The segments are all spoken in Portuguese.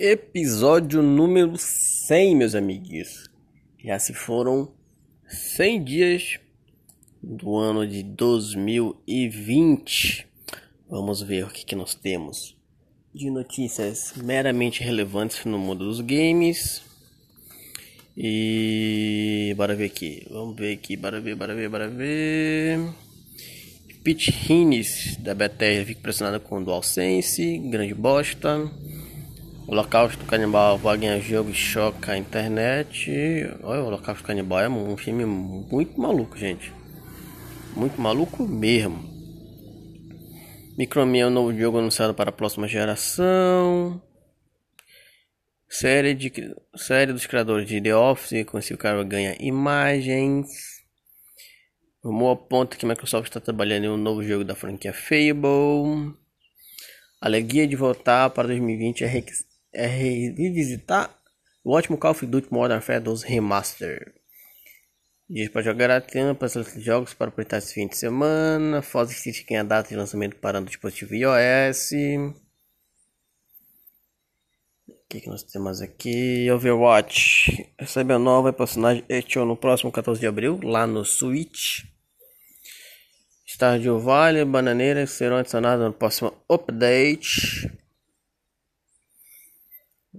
Episódio número 100, meus amigos. Já se foram 100 dias do ano de 2020. Vamos ver o que, que nós temos de notícias meramente relevantes no mundo dos games. E bora ver aqui. Vamos ver aqui, bora ver, bora ver, bora ver. Pete Hines da Bethesda fica pressionado com DualSense, grande bosta. Holocausto Canibal ganhar jogo choca a internet. Olha, o Holocausto Canibal é um filme muito maluco, gente. Muito maluco mesmo. Microman é um novo jogo anunciado para a próxima geração. Série, de, série dos criadores de The Office, com esse cara ganha imagens. Rumor aponta que a Microsoft está trabalhando em um novo jogo da franquia Fable. Alegria de voltar para 2020 é é revisitar o ótimo Call of Duty Modern Warfare 2 Remaster. Diz para jogar a para jogos para aproveitar esse fim de semana. Foz City tem a data de lançamento para o dispositivo iOS. O que, que nós temos aqui? Overwatch recebe a nova personagem Echo no próximo 14 de abril, lá no Switch. Stardew Valley, Bananeira serão adicionados no próximo update.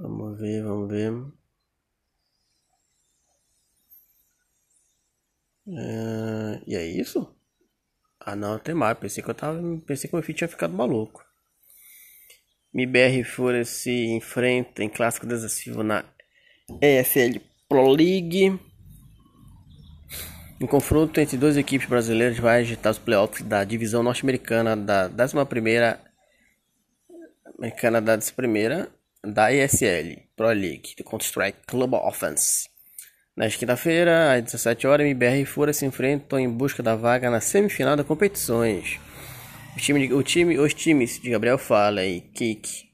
Vamos ver, vamos ver. É, e é isso? Ah não, tem mais. Pensei que eu tava. Pensei que meu filho tinha ficado maluco. MBR Fúria se enfrenta em clássico desafio na EFL Pro League. Um confronto entre duas equipes brasileiras vai agitar os playoffs da divisão norte-americana da 11 primeira americana da 11 primeira da ESL Pro League do Counter-Strike Global Offense. Na quinta-feira, às 17 horas, MBR e Fura se enfrentam em busca da vaga na semifinal das competições. O time, o time, os times de Gabriel Fala e Kik,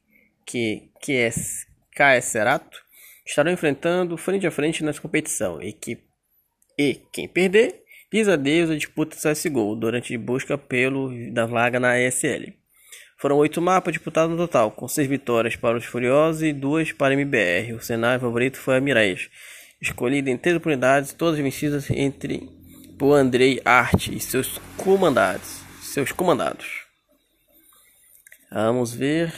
que, que é KS Serato, estarão enfrentando frente a frente nessa competição. E, que, e quem perder, diz adeus à disputa CSGO durante a busca pelo da vaga na ESL. Foram oito mapas disputados no total, com seis vitórias para os Furiosos e duas para a MBR. O cenário favorito foi a Mirais, escolhida em três oportunidades, todas vencidas entre por Andrei Arte e seus comandados. Seus comandados. Vamos ver.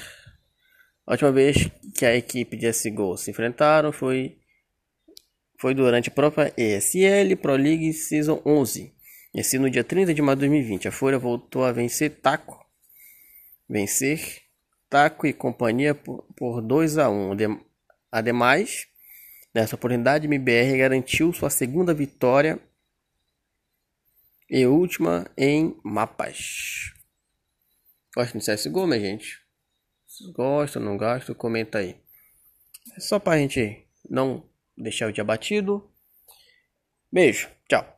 A última vez que a equipe de SGO se enfrentaram foi foi durante a própria ESL Pro League Season 11. E assim no dia 30 de maio de 2020, a Fúria voltou a vencer Taco vencer Taco e companhia por, por 2 a 1. Um. Ademais, nessa oportunidade, MBR garantiu sua segunda vitória e última em mapas. Gostam de CSGO, minha gente? Gosta, não gosta? Comenta aí. É só pra gente não deixar o dia batido. Beijo, tchau.